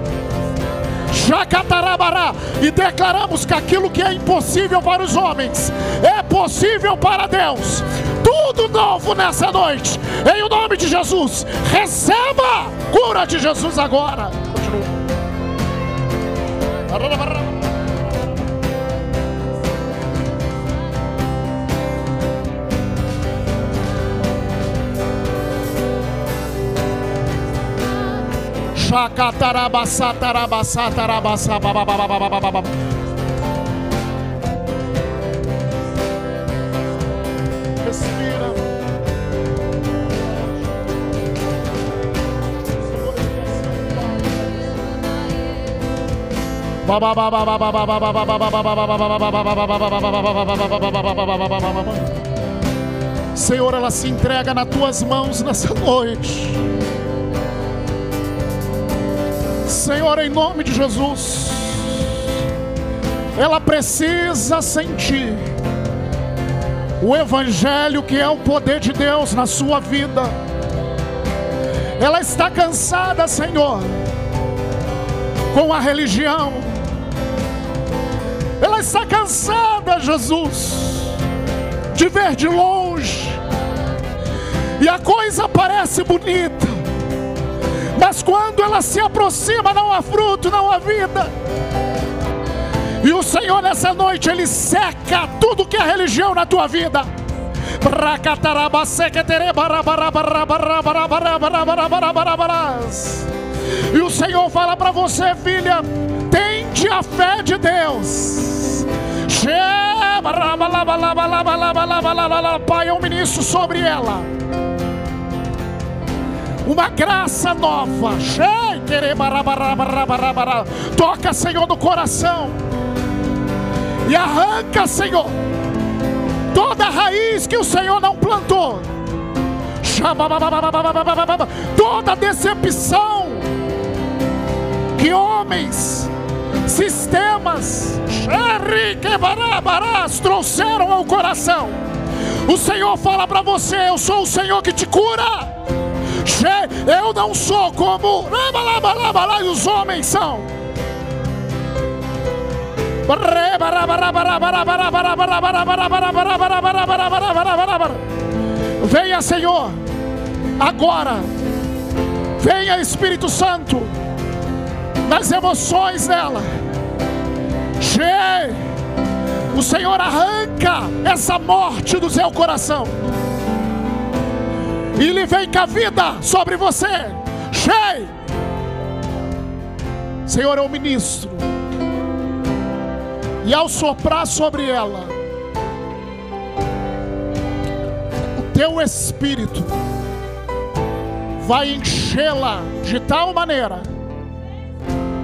Jacatarabará, e declaramos que aquilo que é impossível para os homens é possível para Deus. Tudo novo nessa noite, em o nome de Jesus. Receba cura de Jesus agora. Shaka! tarabasa, tarabasa, Tarabasa! Ba ba ba ba ba ba ba ba ba ba. Senhor, ela se entrega nas tuas mãos nessa noite. Senhor, em nome de Jesus, ela precisa sentir o Evangelho que é o poder de Deus na sua vida. Ela está cansada, Senhor, com a religião Está cansada, Jesus, de ver de longe. E a coisa parece bonita. Mas quando ela se aproxima, não há fruto, não há vida. E o Senhor nessa noite ele seca tudo que é religião na tua vida. E o Senhor fala para você, filha, tente a fé de Deus. Pai, eu ministro sobre ela uma graça nova. Toca, Senhor, no coração e arranca, Senhor, toda raiz que o Senhor não plantou, toda decepção que homens, sistemas, trouxeram ao coração. O Senhor fala para você: Eu sou o Senhor que te cura. Eu não sou como os homens são. Venha, Senhor, agora. Venha, Espírito Santo, nas emoções dela. O Senhor arranca essa morte do seu coração. E lhe vem com a vida sobre você. Cheio. Senhor, é o ministro e ao soprar sobre ela, o teu espírito vai enchê-la de tal maneira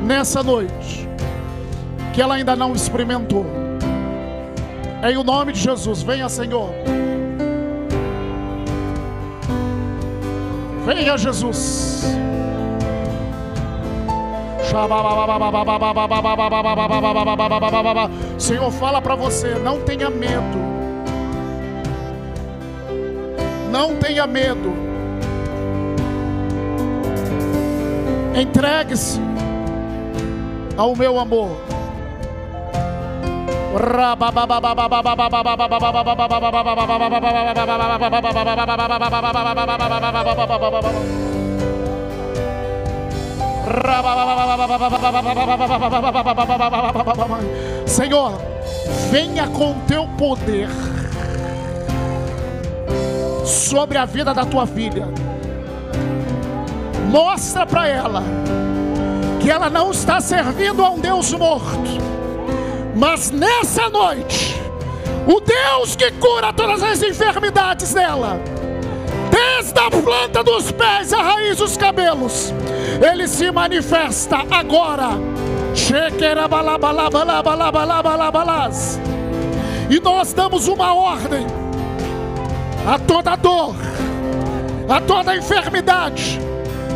nessa noite que ela ainda não experimentou. Em o nome de Jesus, venha, Senhor. Venha, Jesus. Senhor, fala para você, não tenha medo. Não tenha medo. Entregue-se ao meu amor. Senhor, venha com teu poder sobre a vida da tua filha. Mostra para ela ela não está servindo a um Deus morto, mas nessa noite, o Deus que cura todas as enfermidades dela desde a planta dos pés à raiz dos cabelos, ele se manifesta agora. E nós damos uma ordem a toda dor, a toda enfermidade,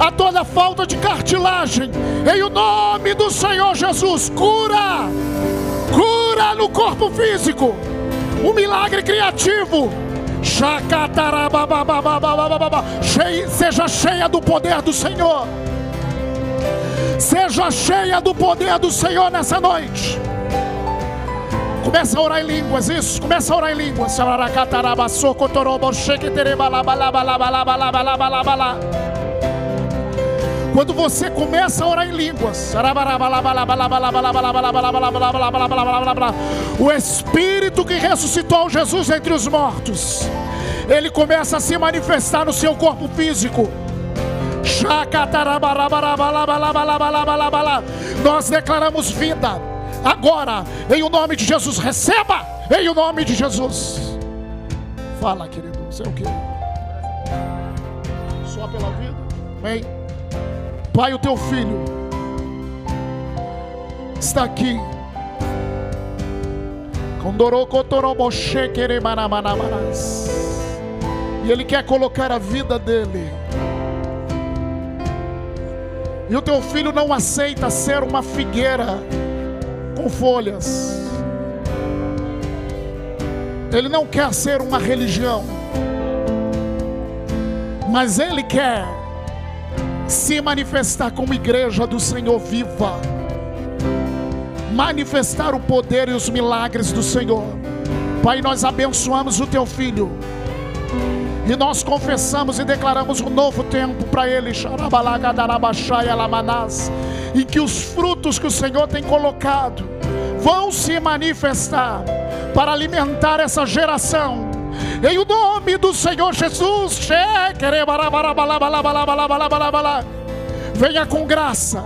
a toda falta de cartilagem, em o nome do Senhor Jesus, cura, cura no corpo físico, um milagre criativo Seja cheia do poder do Senhor. Seja cheia do poder do Senhor nessa noite. Começa a orar em línguas, isso. Começa a orar em línguas. Quando você começa a orar em línguas, o Espírito que ressuscitou Jesus entre os mortos, ele começa a se manifestar no seu corpo físico. Nós declaramos vida agora, em o nome de Jesus. Receba, em o nome de Jesus. Fala, querido, você é o que? Só pela vida? Amém. Pai, o teu filho está aqui. E Ele quer colocar a vida dele. E o teu filho não aceita ser uma figueira com folhas. Ele não quer ser uma religião. Mas ele quer se manifestar como igreja do Senhor viva. Manifestar o poder e os milagres do Senhor. Pai, nós abençoamos o teu filho. E nós confessamos e declaramos um novo tempo para ele, e que os frutos que o Senhor tem colocado vão se manifestar para alimentar essa geração. Em o nome do Senhor Jesus, venha com graça,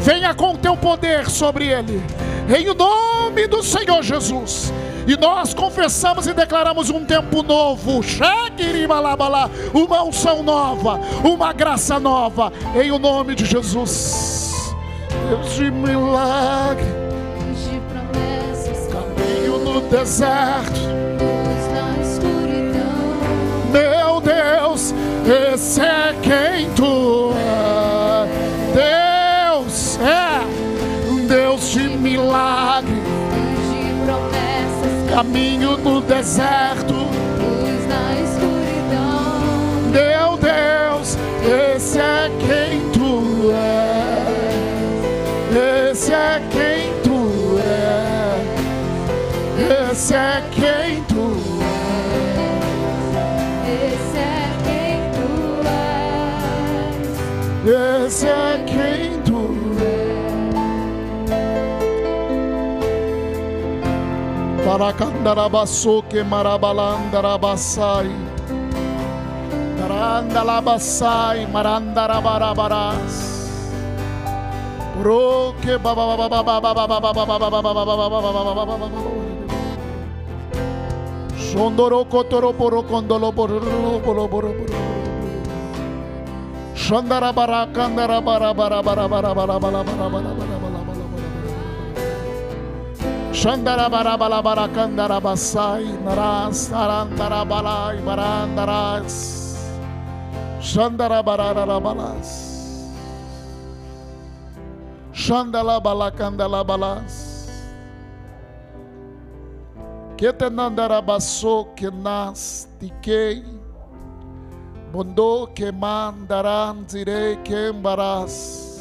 venha com teu poder sobre ele. Em o nome do Senhor Jesus. E nós confessamos e declaramos um tempo novo, uma unção nova, uma graça nova, em o nome de Jesus. Deus de milagre, de promessas, caminho no deserto. Esse é quem tu é. Deus é um Deus de milagre, de promessas, caminho no deserto. luz na escuridão. Meu Deus, esse é quem tu é. Esse é quem tu é. Esse é Esse é quem tu é. Paracandarabasoke marabalandarabasai. Marandalabasai marandarabarabaras. Broke baba baba baba baba baba baba baba baba baba baba baba poro Xandarabarabalabaracandarabasai, naras, narandarabalai, barandaras, xandarabarabalas, xandalabalacandabalas, quetenandarabasso, que nas, tiquei, Bondo que mandaran direi que embaraz.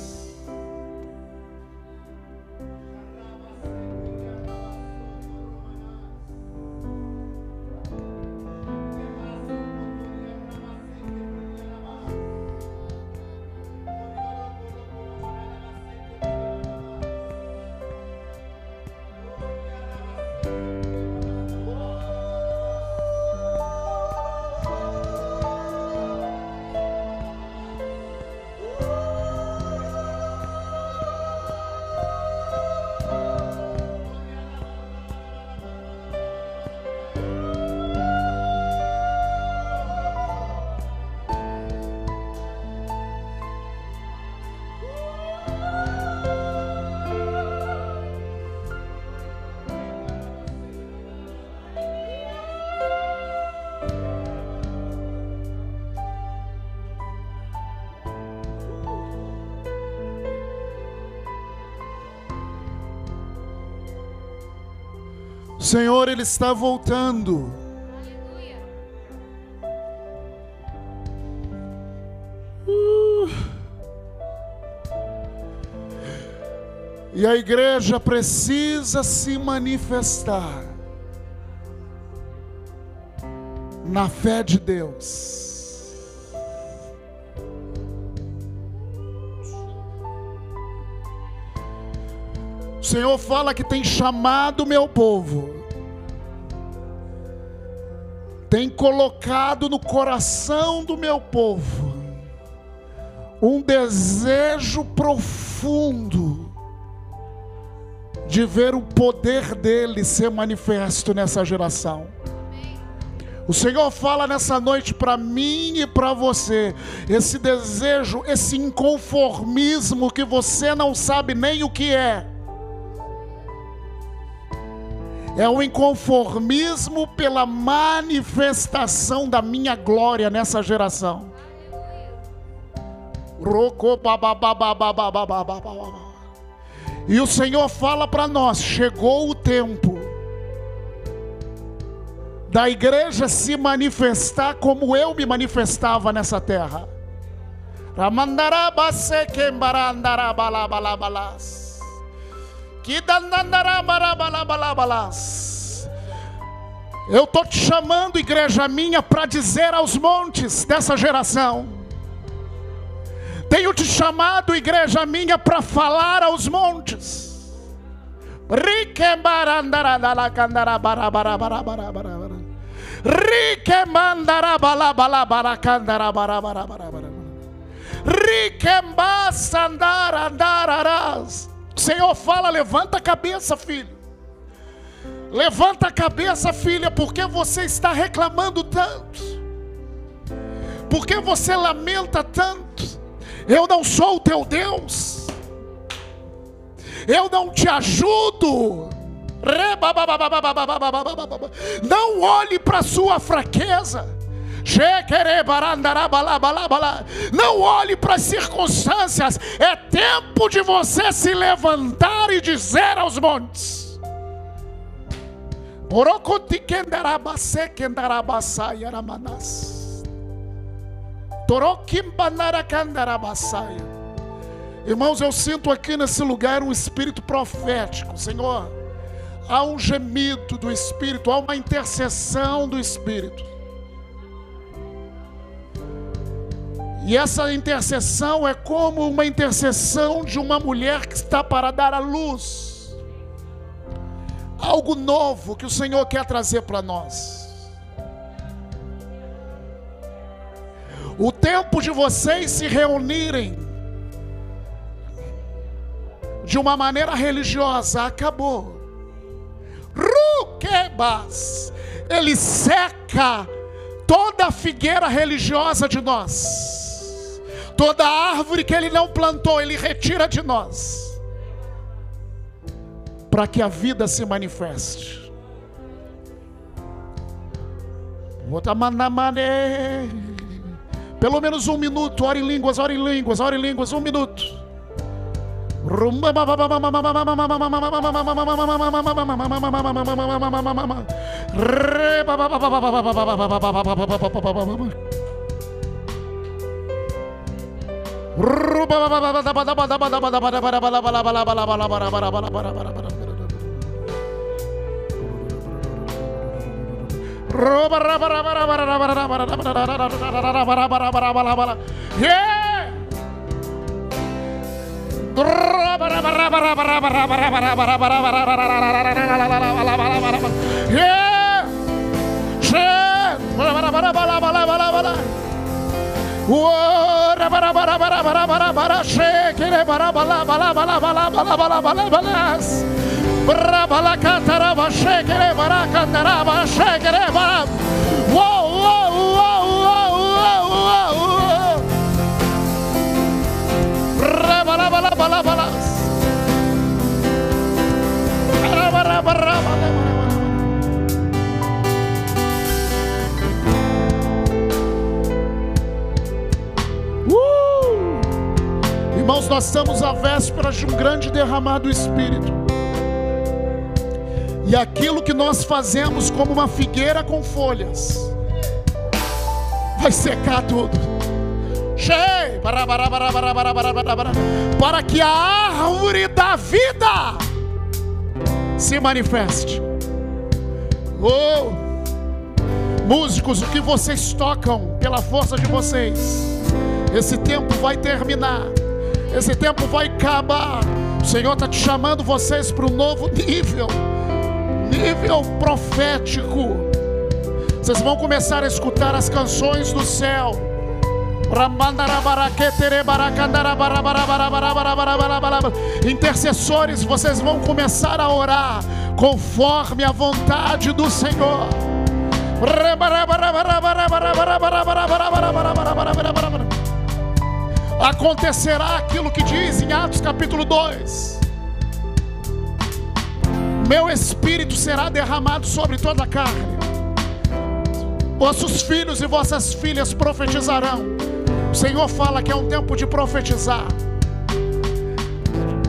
Senhor, Ele está voltando. Aleluia. E a igreja precisa se manifestar na fé de Deus. O Senhor fala que tem chamado meu povo, tem colocado no coração do meu povo um desejo profundo de ver o poder dele ser manifesto nessa geração. O Senhor fala nessa noite para mim e para você, esse desejo, esse inconformismo que você não sabe nem o que é é o inconformismo pela manifestação da minha glória nessa geração. E o Senhor fala para nós: chegou o tempo da igreja se manifestar como eu me manifestava nessa terra. Ramandarabase quembarandarabalabalás. Eu estou te chamando, igreja minha, para dizer aos montes dessa geração. Tenho te chamado, igreja minha, para falar aos montes. Riquembarandarabalacandarabarabarabarabara. Senhor fala: levanta a cabeça, filho. Levanta a cabeça, filha, porque você está reclamando tanto. Porque você lamenta tanto. Eu não sou o teu Deus. Eu não te ajudo. Não olhe para a sua fraqueza. Não olhe para as circunstâncias. É tempo de você se levantar e dizer aos montes. Irmãos, eu sinto aqui nesse lugar um espírito profético, Senhor. Há um gemido do Espírito, há uma intercessão do Espírito. E essa intercessão é como uma intercessão de uma mulher que está para dar à luz. Algo novo que o Senhor quer trazer para nós. O tempo de vocês se reunirem de uma maneira religiosa acabou. Ruquebas, ele seca toda a figueira religiosa de nós, toda árvore que ele não plantou, ele retira de nós, para que a vida se manifeste. Pelo menos um minuto, ore em línguas, ore em línguas, ore em línguas, um minuto. Yeah! Rabba, rabba, rabba, rabba. Irmãos, nós estamos à véspera de um grande derramar do Espírito. E aquilo que nós fazemos como uma figueira com folhas vai secar tudo. Para que a árvore da vida se manifeste. Oh, músicos, o que vocês tocam pela força de vocês, esse tempo vai terminar esse tempo vai acabar. O Senhor está te chamando vocês para um novo nível, nível profético. Vocês vão começar a escutar as canções do céu. Intercessores, vocês vão começar a orar conforme a vontade do Senhor. Acontecerá aquilo que diz em Atos capítulo 2. meu espírito será derramado sobre toda a carne. Vossos filhos e vossas filhas profetizarão. O Senhor fala que é um tempo de profetizar.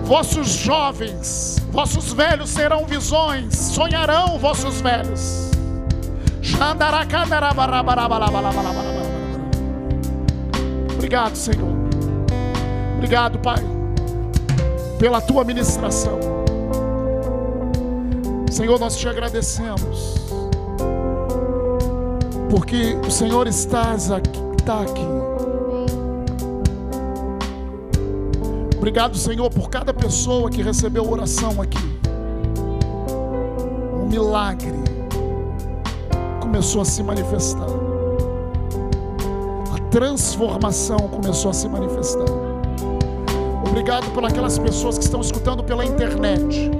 Vossos jovens, vossos velhos terão visões, sonharão vossos velhos. Obrigado, Senhor. Obrigado, Pai, pela tua ministração. Senhor, nós te agradecemos, porque o Senhor aqui, está aqui. Obrigado, Senhor, por cada pessoa que recebeu oração aqui. Um milagre começou a se manifestar. A transformação começou a se manifestar. Obrigado por aquelas pessoas que estão escutando pela internet.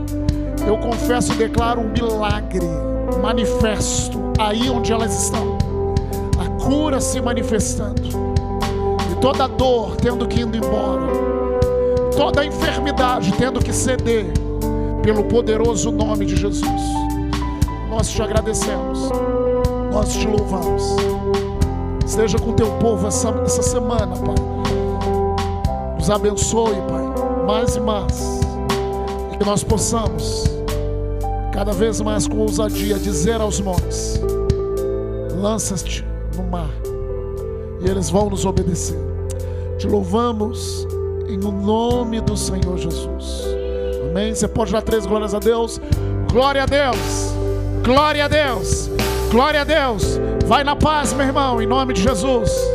Eu confesso e declaro um milagre manifesto aí onde elas estão. A cura se manifestando. E toda dor tendo que ir embora. Toda enfermidade tendo que ceder pelo poderoso nome de Jesus. Nós te agradecemos. Nós te louvamos. Esteja com teu povo essa, essa semana, Pai. Nos abençoe, Pai, mais e mais. E que nós possamos, cada vez mais com ousadia, dizer aos montes: lança-te no mar, e eles vão nos obedecer. Te louvamos em nome do Senhor Jesus. Amém. Você pode dar três glórias a Deus. Glória a Deus. Glória a Deus. Glória a Deus. Vai na paz, meu irmão, em nome de Jesus.